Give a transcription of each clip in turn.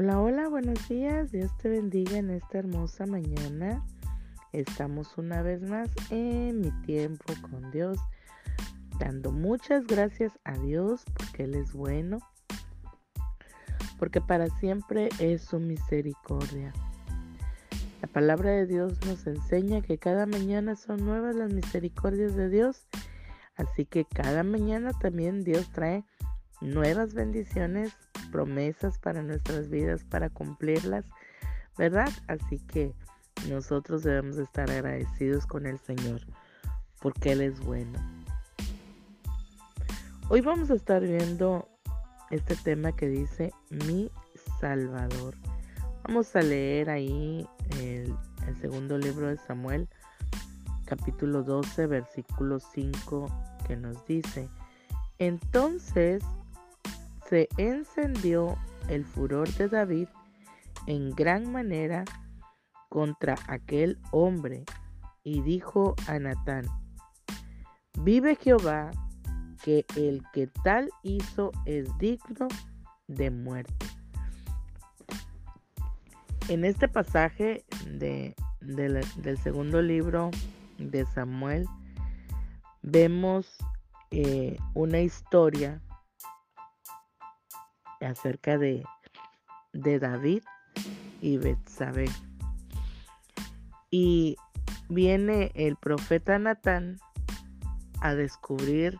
Hola, hola, buenos días. Dios te bendiga en esta hermosa mañana. Estamos una vez más en mi tiempo con Dios, dando muchas gracias a Dios porque Él es bueno, porque para siempre es su misericordia. La palabra de Dios nos enseña que cada mañana son nuevas las misericordias de Dios, así que cada mañana también Dios trae nuevas bendiciones promesas para nuestras vidas, para cumplirlas, ¿verdad? Así que nosotros debemos estar agradecidos con el Señor, porque Él es bueno. Hoy vamos a estar viendo este tema que dice mi Salvador. Vamos a leer ahí el, segundo libro de Samuel, capítulo 12, versículo 5, que nos dice, entonces se encendió el furor de David en gran manera contra aquel hombre y dijo a Natán, vive Jehová, que el que tal hizo es digno de muerte. En este pasaje de, del segundo libro de Samuel vemos eh, una historia acerca de, de David y Betsabé. Y viene el profeta Natán a descubrir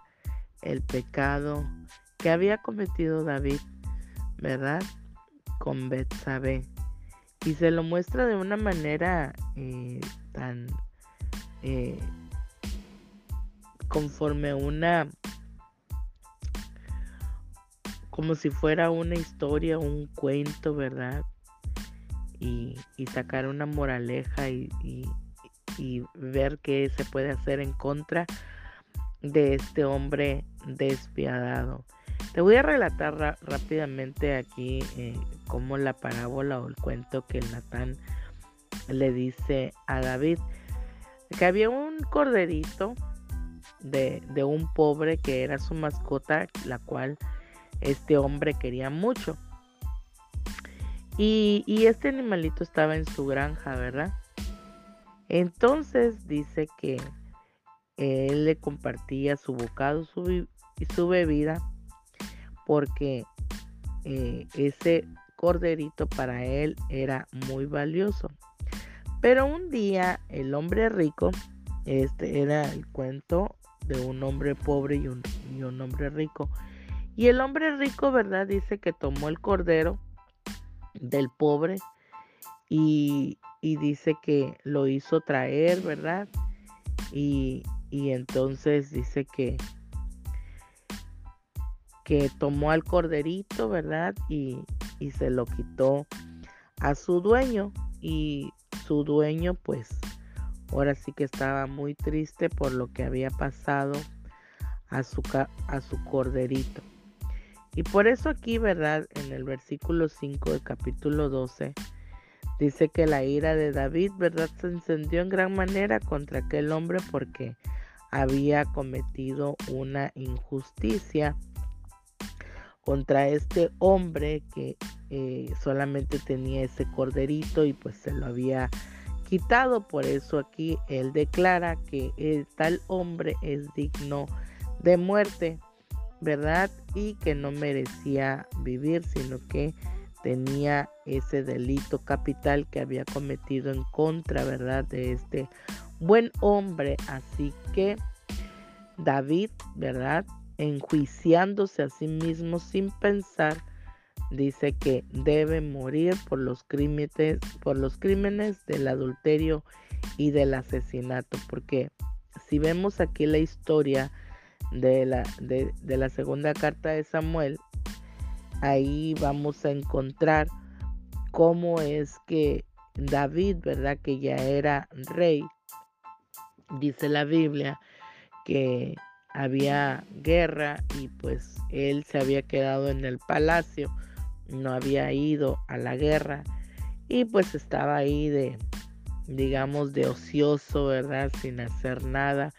el pecado que había cometido David, ¿verdad? Con Betsabé. Y se lo muestra de una manera eh, tan eh, conforme una como si fuera una historia, un cuento, ¿verdad? Y, sacar una moraleja y, y, ver qué se puede hacer en contra de este hombre despiadado. Te voy a relatar rápidamente aquí eh, como la parábola o el cuento que Natán le dice a David. Que había un corderito de, de un pobre que era su mascota, la cual este hombre quería mucho. Y, este animalito estaba en su granja, ¿verdad? Entonces dice que él le compartía su bocado y su bebida porque eh, ese corderito para él era muy valioso. Pero un día el hombre rico, este era el cuento de un hombre pobre y un, y un hombre rico, y el hombre rico, ¿verdad? Dice que tomó el cordero del pobre y, dice que lo hizo traer, ¿verdad? Y, entonces dice que, que tomó al corderito, ¿verdad? Y, y se lo quitó a su dueño y su dueño pues ahora sí que estaba muy triste por lo que había pasado a su, a su corderito. Y por eso aquí, ¿verdad? En el versículo 5 del capítulo 12, dice que la ira de David, ¿verdad? Se encendió en gran manera contra aquel hombre porque había cometido una injusticia contra este hombre que eh, solamente tenía ese corderito y pues se lo había quitado. Por eso aquí él declara que el tal hombre es digno de muerte. ¿Verdad? Y que no merecía vivir, sino que tenía ese delito capital que había cometido en contra, ¿verdad? De este buen hombre. Así que David, ¿verdad? Enjuiciándose a sí mismo sin pensar, dice que debe morir por los crímenes, por los crímenes del adulterio y del asesinato. Porque si vemos aquí la historia, de la, de, la segunda carta de Samuel, ahí vamos a encontrar cómo es que David, ¿verdad? Que ya era rey, dice la Biblia que había guerra y pues él se había quedado en el palacio, no había ido a la guerra y pues estaba ahí de, digamos, de ocioso, ¿verdad? Sin hacer nada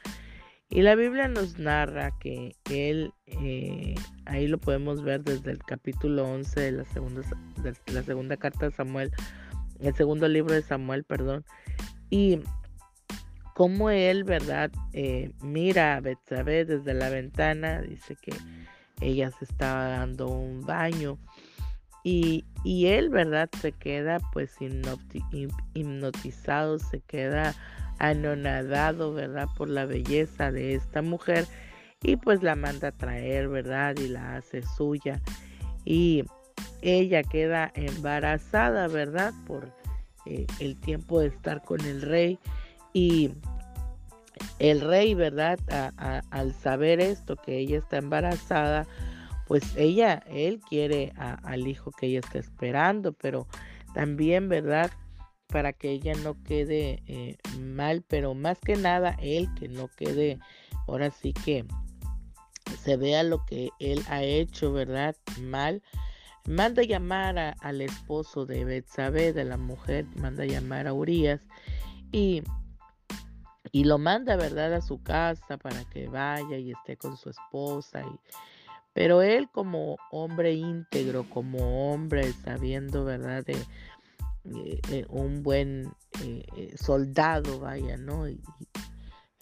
Y la Biblia nos narra que él, eh, ahí lo podemos ver desde el capítulo 11 de la segunda, la segunda carta de Samuel, el segundo libro de Samuel, perdón, y como él, ¿verdad? Eh, mira a Betsabé desde la ventana, dice que ella se estaba dando un baño y, y él, ¿verdad? Se queda pues hipnotizado, se queda anonadado, ¿verdad? Por la belleza de esta mujer y pues la manda a traer, ¿verdad? Y la hace suya. Y ella queda embarazada, ¿verdad? Por eh, el tiempo de estar con el rey. Y el rey, ¿verdad? al saber esto, que ella está embarazada, pues ella, él quiere al hijo que ella está esperando, pero también, ¿verdad? Para que ella no quede eh, mal, pero más que nada él que no quede, ahora sí que se vea lo que él ha hecho, ¿verdad? Mal. Manda llamar al esposo de Betsabé, de la mujer, manda llamar a Urias y, y lo manda, ¿verdad? A su casa para que vaya y esté con su esposa. Y, pero él como hombre íntegro, como hombre sabiendo, ¿verdad? De, eh, eh, un buen eh, soldado, vaya, ¿no? Y,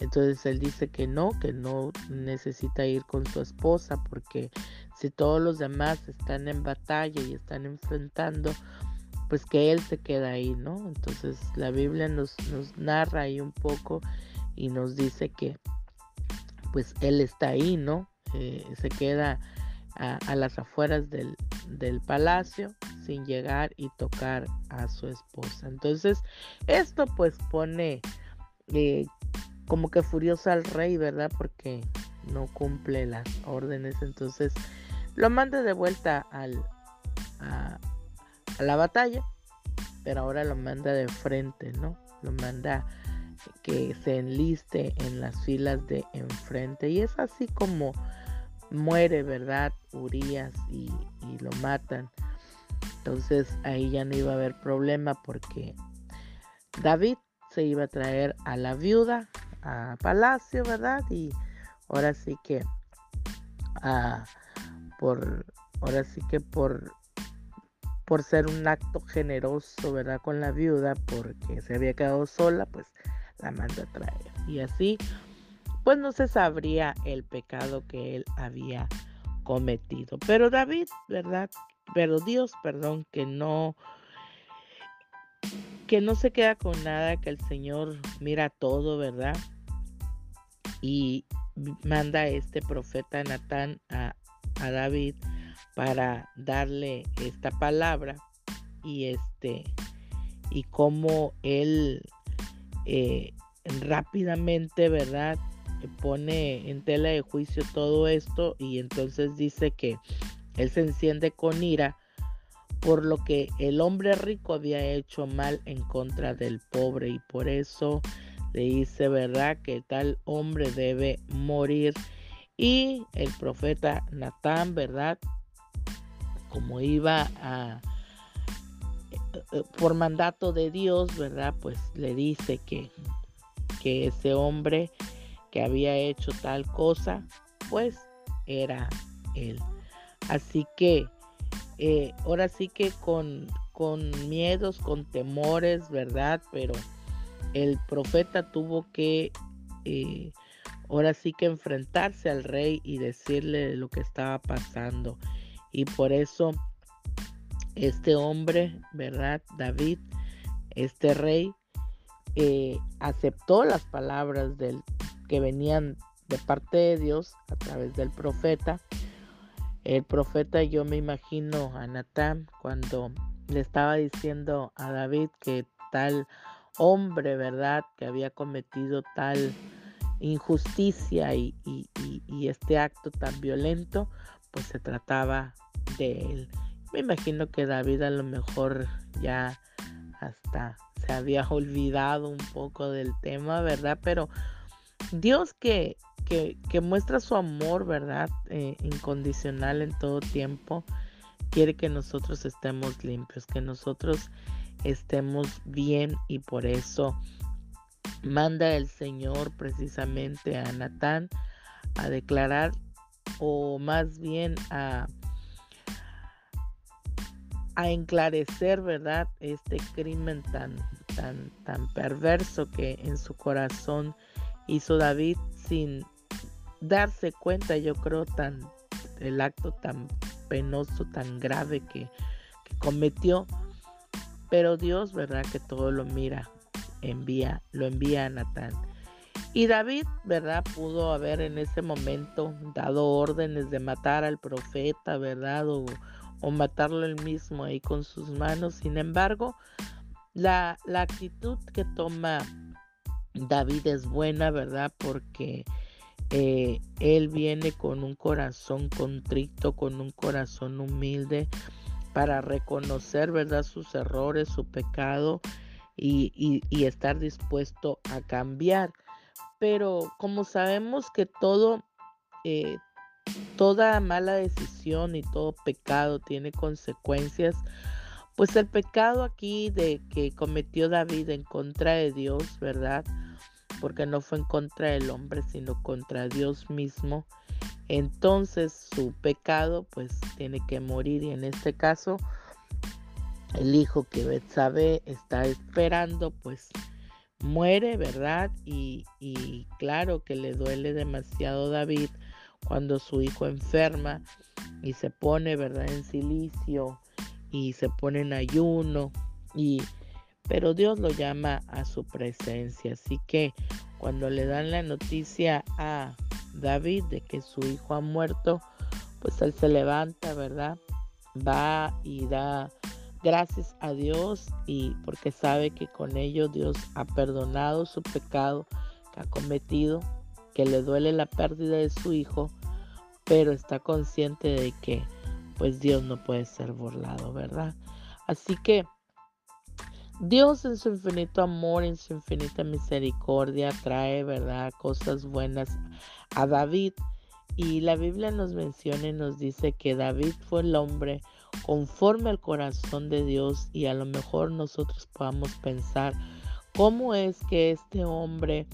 entonces él dice que no, que no necesita ir con su esposa porque si todos los demás están en batalla y están enfrentando, pues que él se queda ahí, ¿no? Entonces la Biblia nos, nos narra ahí un poco y nos dice que pues él está ahí, ¿no? se queda a, las afueras del, del palacio sin llegar y tocar a su esposa. Entonces, esto pues pone eh, como que furioso al rey, ¿verdad? Porque no cumple las órdenes. Entonces, lo manda de vuelta al, a, la batalla, pero ahora lo manda de frente, ¿no? Lo manda que se enliste en las filas de enfrente. Y es así como muere, ¿verdad? Urias y, y lo matan. Entonces ahí ya no iba a haber problema porque David se iba a traer a la viuda a palacio, ¿verdad? Y ahora sí que ah, por ahora sí que por por ser un acto generoso, ¿verdad? Con la viuda, porque se había quedado sola, pues la manda a traer. Y así, pues no se sabría el pecado que él había cometido. Pero David, ¿verdad? pero Dios, perdón, que no que no se queda con nada, que el Señor mira todo, ¿verdad? Y manda a este profeta Natán a, David para darle esta palabra y este y cómo él eh, rápidamente, ¿verdad? Pone en tela de juicio todo esto y entonces dice que él se enciende con ira por lo que el hombre rico había hecho mal en contra del pobre y por eso le dice, ¿verdad? Que tal hombre debe morir. Y el profeta Natán, ¿verdad? Como iba a, eh, por mandato de Dios, ¿verdad? Pues le dice que, que ese hombre que había hecho tal cosa, pues era él. Así que eh, ahora sí que con, con miedos, con temores, ¿verdad? Pero el profeta tuvo que eh, ahora sí que enfrentarse al rey y decirle lo que estaba pasando. Y por eso este hombre, ¿verdad? David, este rey, eh, aceptó las palabras del, que venían de parte de Dios a través del profeta el profeta, yo me imagino a cuando le estaba diciendo a David que tal hombre, ¿verdad?, que había cometido tal injusticia y, este acto tan violento, pues se trataba de él. Me imagino que David a lo mejor ya hasta se había olvidado un poco del tema, ¿verdad? Pero Dios que que, muestra su amor, ¿verdad? Eh, incondicional en todo tiempo. Quiere que nosotros estemos limpios, que nosotros estemos bien y por eso manda el Señor precisamente a Natán a declarar o más bien a, a enclarecer, ¿verdad? Este crimen tan, tan, tan perverso que en su corazón hizo David sin darse cuenta, yo creo, tan el acto tan penoso, tan grave que, cometió. Pero Dios, ¿verdad? Que todo lo mira, envía, lo envía a Natán. Y David, ¿verdad? Pudo haber en ese momento dado órdenes de matar al profeta, ¿verdad? O, matarlo él mismo ahí con sus manos. Sin embargo, la, la actitud que toma David es buena, ¿verdad? Porque eh, él viene con un corazón contrito, con un corazón humilde para reconocer, ¿verdad? Sus errores, su pecado y, estar dispuesto a cambiar pero como sabemos que todo, eh, toda mala decisión y todo pecado tiene consecuencias, pues el pecado aquí de que cometió David en contra de Dios, ¿verdad? Porque no fue en contra del hombre, sino contra Dios mismo. Entonces su pecado pues tiene que morir y en este caso el hijo que Betsabe está esperando pues muere, ¿verdad? Y, claro que le duele demasiado David cuando su hijo enferma y se pone, ¿verdad? En silicio y se pone en ayuno y pero Dios lo llama a su presencia. Así que cuando le dan la noticia a David de que su hijo ha muerto, pues él se levanta, ¿verdad? Va y da gracias a Dios y porque sabe que con ello Dios ha perdonado su pecado que ha cometido, que le duele la pérdida de su hijo, pero está consciente de que pues Dios no puede ser burlado, ¿verdad? Así que Dios en su infinito amor, en su infinita misericordia, trae, ¿verdad? Cosas buenas a David. Y la Biblia nos menciona y nos dice que David fue el hombre conforme al corazón de Dios y a lo mejor nosotros podamos pensar cómo es que este hombre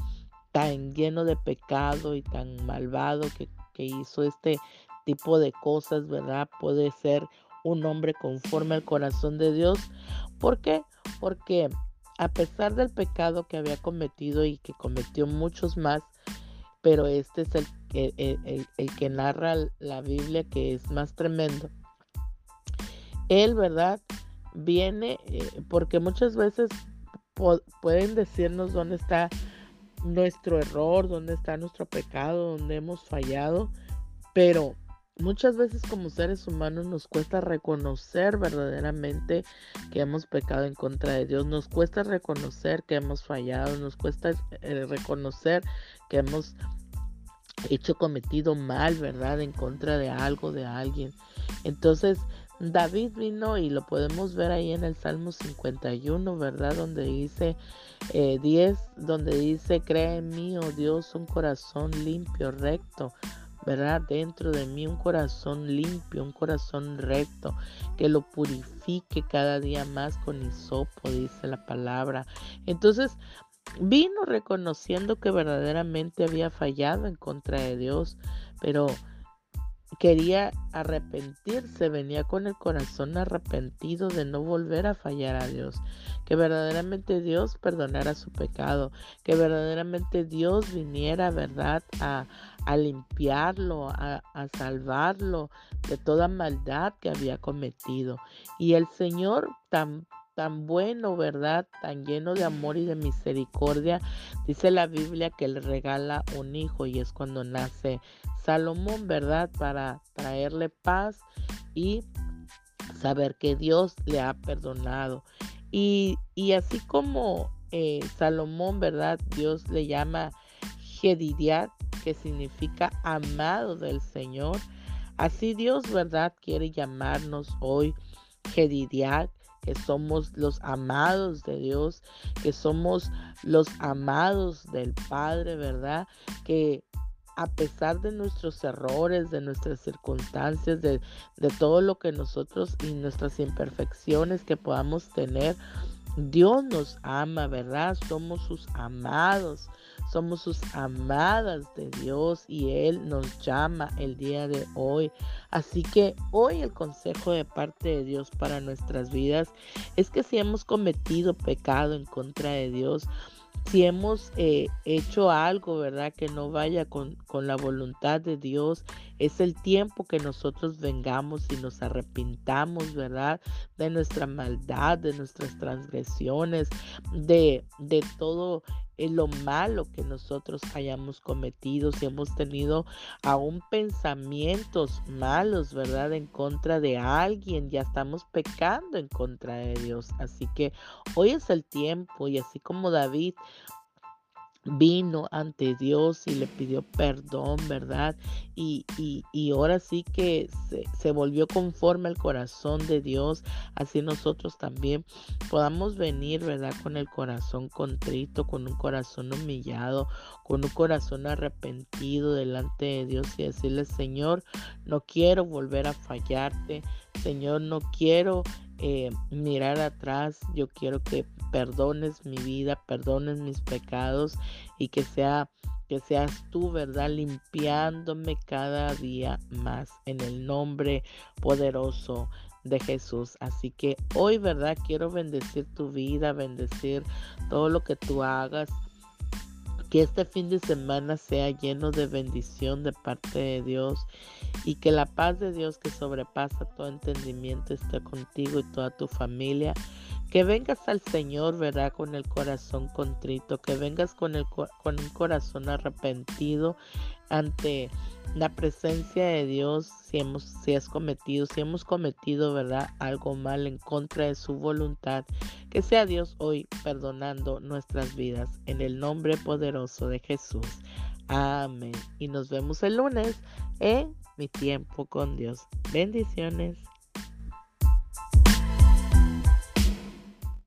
tan lleno de pecado y tan malvado que, hizo este tipo de cosas, ¿verdad? Puede ser un hombre conforme al corazón de Dios. ¿Por qué? Porque a pesar del pecado que había cometido y que cometió muchos más, pero este es el, el, el que narra la Biblia que es más tremendo él, ¿verdad? Viene eh, porque muchas veces pueden decirnos dónde está nuestro error, dónde está nuestro pecado, dónde hemos fallado, pero muchas veces como seres humanos nos cuesta reconocer verdaderamente que hemos pecado en contra de Dios, nos cuesta reconocer que hemos fallado, nos cuesta eh, reconocer que hemos hecho cometido mal, ¿verdad? En contra de algo, de alguien. Entonces, David vino y lo podemos ver ahí en el Salmo 51, ¿verdad? Donde dice 10, eh, donde dice, cree en mí, oh Dios, un corazón limpio, recto, ¿verdad? Dentro de mí un corazón limpio, un corazón recto, que lo purifique cada día más con hisopo, dice la palabra. Entonces, vino reconociendo que verdaderamente había fallado en contra de Dios, pero quería arrepentirse, venía con el corazón arrepentido de no volver a fallar a Dios, que verdaderamente Dios perdonara su pecado, que verdaderamente Dios viniera, ¿verdad?, a, limpiarlo, a, a salvarlo de toda maldad que había cometido. Y el Señor tan tan bueno, ¿verdad? Tan lleno de amor y de misericordia. Dice la Biblia que le regala un hijo y es cuando nace Salomón, ¿verdad? Para traerle paz y saber que Dios le ha perdonado. Y, así como eh, Salomón, ¿verdad? Dios le llama Jedidiat, que significa amado del Señor. Así Dios, ¿verdad? Quiere llamarnos hoy Jedidiat que somos los amados de Dios, que somos los amados del Padre, ¿verdad? Que a pesar de nuestros errores, de nuestras circunstancias, de, todo lo que nosotros y nuestras imperfecciones que podamos tener, Dios nos ama, ¿verdad? Somos sus amados, somos sus amadas de Dios y Él nos llama el día de hoy. Así que hoy el consejo de parte de Dios para nuestras vidas es que si hemos cometido pecado en contra de Dios, si hemos eh, hecho algo, ¿verdad? Que no vaya con, con, la voluntad de Dios, es el tiempo que nosotros vengamos y nos arrepintamos, ¿verdad? De nuestra maldad, de nuestras transgresiones, de, de todo en lo malo que nosotros hayamos cometido, si hemos tenido aún pensamientos malos, ¿verdad? En contra de alguien, ya estamos pecando en contra de Dios. Así que hoy es el tiempo y así como David vino ante Dios y le pidió perdón, ¿verdad? Y, y, ahora sí que se, se, volvió conforme al corazón de Dios, así nosotros también podamos venir, ¿verdad? Con el corazón contrito, con un corazón humillado, con un corazón arrepentido delante de Dios y decirle, Señor, no quiero volver a fallarte, Señor, no quiero eh, mirar atrás, yo quiero que perdones mi vida, perdones mis pecados y que sea que seas tú, ¿verdad? Limpiándome cada día más en el nombre poderoso de Jesús. Así que hoy, ¿verdad? Quiero bendecir tu vida, bendecir todo lo que tú hagas. Que este fin de semana sea lleno de bendición de parte de Dios y que la paz de Dios que sobrepasa todo entendimiento esté contigo y toda tu familia. Que vengas al Señor, ¿verdad? Con el corazón contrito, que vengas con, el, con un corazón arrepentido ante la presencia de Dios si hemos si has cometido si hemos cometido verdad algo mal en contra de su voluntad que sea Dios hoy perdonando nuestras vidas en el nombre poderoso de Jesús. Amén. Y nos vemos el lunes en mi tiempo con Dios. Bendiciones